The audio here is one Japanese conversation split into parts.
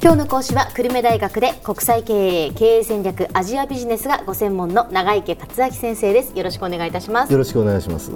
今日の講師は久留米大学で国際経営経営戦略アジアビジネスがご専門の長池克明先生です。よろしくお願いいたします。よろしくお願いします。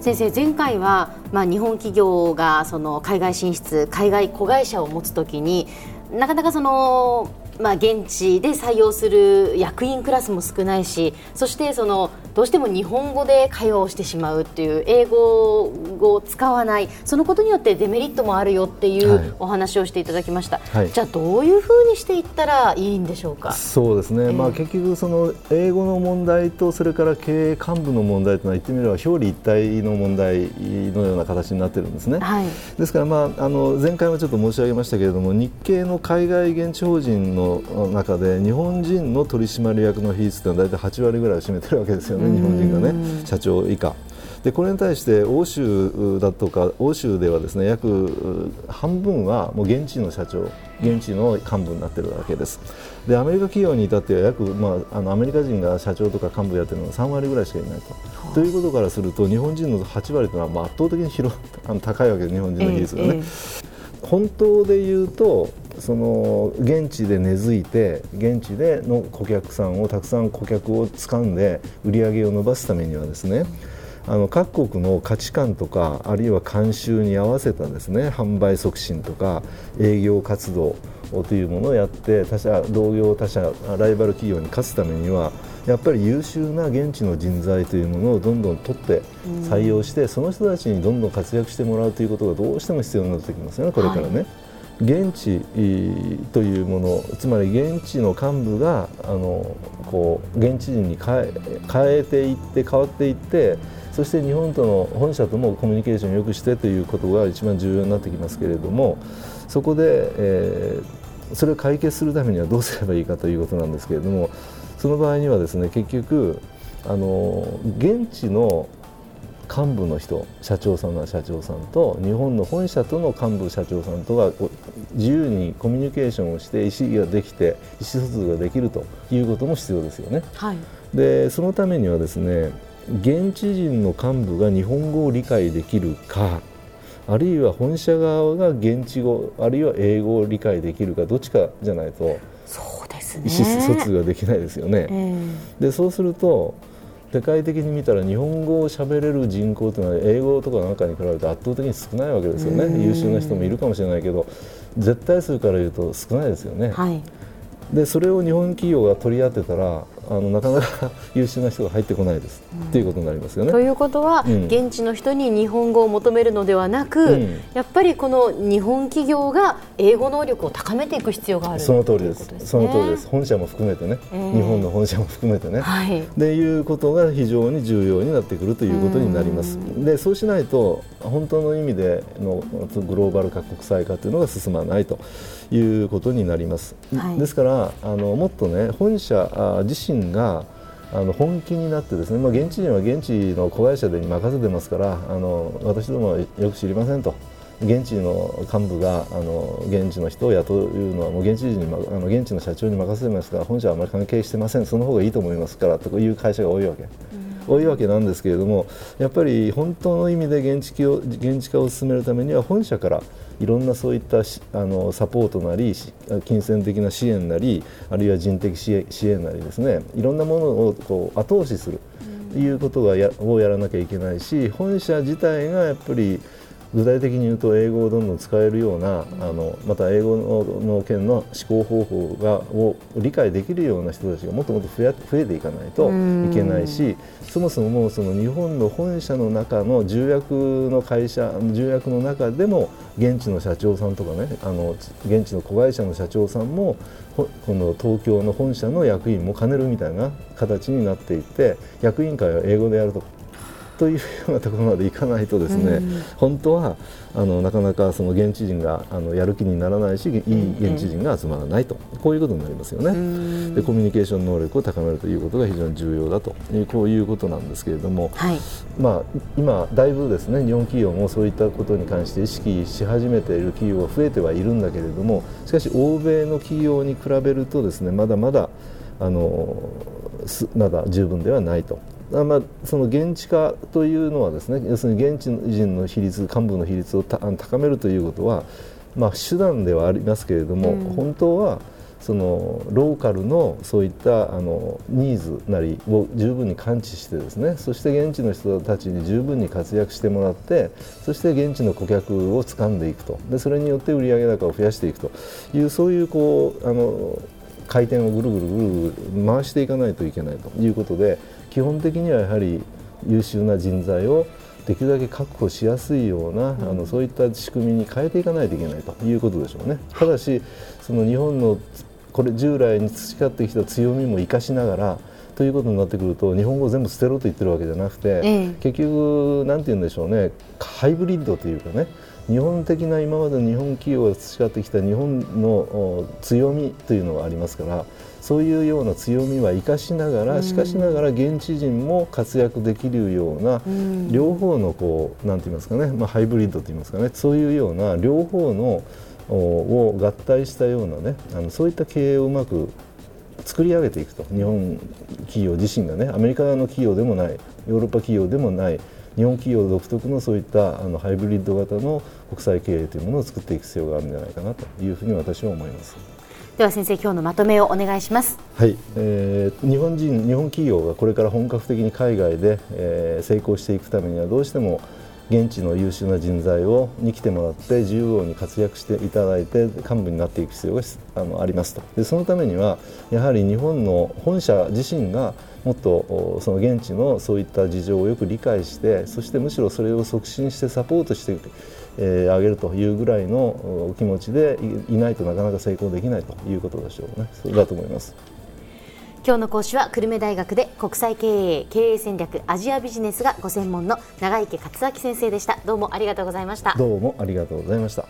先生前回はまあ日本企業がその海外進出海外子会社を持つときになかなかそのまあ、現地で採用する役員クラスも少ないしそしてそのどうしても日本語で会話をしてしまうっていう英語を使わない。そのことによってデメリットもあるよっていうお話をしていただきました、はい、じゃあどういうふうにしていったらいいんでしょうか？そうですね、えー、まあ、結局その英語の問題とそれから経営幹部の問題というのは言ってみれば表裏一体の問題のような形になっているんですね、はい、ですから、まあ、あの前回もちょっと申し上げましたけれども日系の海外現地法人の中で日本人の取締役の比率というのは大体8割ぐらいを占めてるわけですよね、日本人がね、社長以下。でこれに対して欧州だとか欧州ではですね約半分はもう現地の社長現地の幹部になっているわけですでアメリカ企業に至っては約、まあ、あのアメリカ人が社長とか幹部やってるのが3割ぐらいしかいないと。ということからすると日本人の8割というのは圧倒的に広あの高いわけです日本人の比率がね。ええ、本当で言うとその現地で根付いて現地での顧客さんをたくさん顧客を掴んで売り上げを伸ばすためにはですねあの各国の価値観とかあるいは慣習に合わせたですね販売促進とか営業活動というものをやって他社同業他社ライバル企業に勝つためにはやっぱり優秀な現地の人材というものをどんどん取って採用して、その人たちにどんどん活躍してもらうということがどうしても必要になってきますよねこれからね。はい現地というものつまり現地の幹部があのこう現地人に変え変えていって変わっていってそして日本との本社ともコミュニケーションをよくしてということが一番重要になってきますけれどもそこで、えー、それを解決するためにはどうすればいいかということなんですけれどもその場合にはですね結局あの現地の幹部の人社長さんな社長さんと日本の本社との幹部社長さんとが自由にコミュニケーションをして意思ができて意思疎通ができるということも必要ですよね。はい、でそのためにはですね現地人の幹部が日本語を理解できるかあるいは本社側が現地語あるいは英語を理解できるかどっちかじゃないとそうです意思疎通ができないですよね。えー、でそうすると世界的に見たら日本語を喋れる人口というのは英語とかなんかに比べて圧倒的に少ないわけですよね。優秀な人もいるかもしれないけど絶対数から言うと少ないですよね。はい、でそれを日本企業が取り合ってたらあのなかなか優秀な人が入ってこないです、うん、っていうことになりますよね。ということは、うん、現地の人に日本語を求めるのではなく、うん、やっぱりこの日本企業が英語能力を高めていく必要がある。その通りです、ね、その通りです。本社も含めてね、えー、日本の本社も含めてね、はい、でいうことが非常に重要になってくるということになります。でそうしないと本当の意味でのグローバル化国際化というのが進まないということになります。はい、ですからあのもっとね本社自身があの本気になってですね、まあ、現地人は現地の子会社で任せてますからあの私どもはよく知りませんと。現地の幹部があの現地の人を雇うのはもう現地人に、まあの現地の社長に任せてますから本社はあまり関係してませんその方がいいと思いますからという会社が多いわけ。うん多いわけなんですけれどもやっぱり本当の意味で現地を現地化を進めるためには本社からいろんなそういったあのサポートなり金銭的な支援なりあるいは人的支援なりですねいろんなものをこう後押しするということがやをやらなきゃいけないし本社自体がやっぱり具体的に言うと英語をどんどん使えるようなあのまた英語の件の思考方法がを理解できるような人たちがもっともっと増え増えていかないといけないしそもそもその日本の本社の中の重役の会社重役の中でも現地の社長さんとかねあの現地の子会社の社長さんもこの東京の本社の役員も兼ねるみたいな形になっていて役員会は英語でやるとというようなところまでいかないとですね、うん、本当はあのなかなかその現地人があのやる気にならないしいい現地人が集まらないと、こういうことになりますよね、うん、でコミュニケーション能力を高めるということが非常に重要だというこういうことなんですけれども、はい、まあ、今、だいぶですね日本企業もそういったことに関して意識し始めている企業が増えてはいるんだけれどもしかし欧米の企業に比べるとですねまだまだあのまだ十分ではないとまあ、その現地化というのはですね要するに現地人の比率幹部の比率を高めるということはまあ、手段ではありますけれども、うん、本当はそのローカルのそういったあのニーズなりを十分に感知してですねそして現地の人たちに十分に活躍してもらってそして現地の顧客を掴んでいくと。でそれによって売上高を増やしていくというそういうこうあの回転をぐるぐるぐるぐる回していかないといけないということで基本的にはやはり優秀な人材をできるだけ確保しやすいような、うん、あのそういった仕組みに変えていかないといけないということでしょうね。ただしその日本のこれ従来に培ってきた強みも生かしながらということになってくると日本語を全部捨てろと言ってるわけじゃなくて、ええ、結局なんて言うんでしょうね。ハイブリッドというかね日本的な今までの日本企業が培ってきた日本の強みというのがありますからそういうような強みは生かしながら、しかしながら現地人も活躍できるような、両方のこうなんて言いますかね、まあ、ハイブリッドと言いますかねそういうような両方のを合体したようなねあのそういった経営をうまく作り上げていくと。日本企業自身がねアメリカの企業でもないヨーロッパ企業でもない日本企業独特のそういったあのハイブリッド型の国際経営というものを作っていく必要があるんじゃないかなというふうに私は思います。では先生今日のまとめをお願いします。はい、えー、日本人日本企業がこれから本格的に海外で、えー、成功していくためにはどうしても現地の優秀な人材をに来てもらって自由に活躍していただいて幹部になっていく必要があのありますとでそのためにはやはり日本の本社自身がもっとその現地のそういった事情をよく理解してそしてむしろそれを促進してサポートしてえ、あげるというぐらいのお気持ちでいないとなかなか成功できないということでしょうね。それだと思います。今日の講師は久留米大学で国際経営経営戦略アジアビジネスがご専門の長池克明先生でした。どうもありがとうございました。どうもありがとうございました。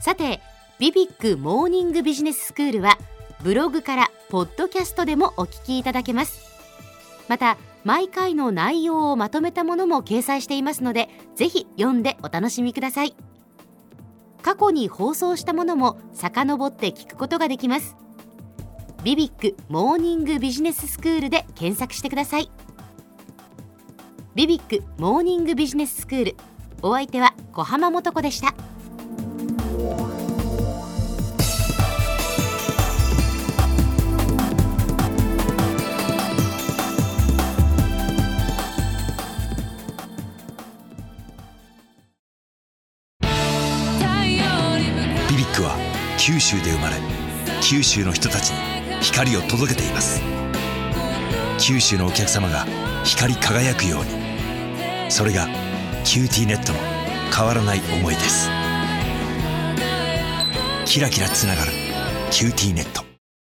さてビビックモーニングビジネススクールはブログからポッドキャストでもお聞きいただけます。また毎回の内容をまとめたものも掲載していますのでぜひ読んでお楽しみください。過去に放送したものも遡って聞くことができますビビックモーニングビジネススクールで検索してください。ビビックモーニングビジネススクールお相手は小浜もとこでした。ビビックは九州で生まれ九州の人たちに光を届けています。九州のお客様が光り輝くように。それが QTnet の変わらない思いです。キラキラつながる QTnet。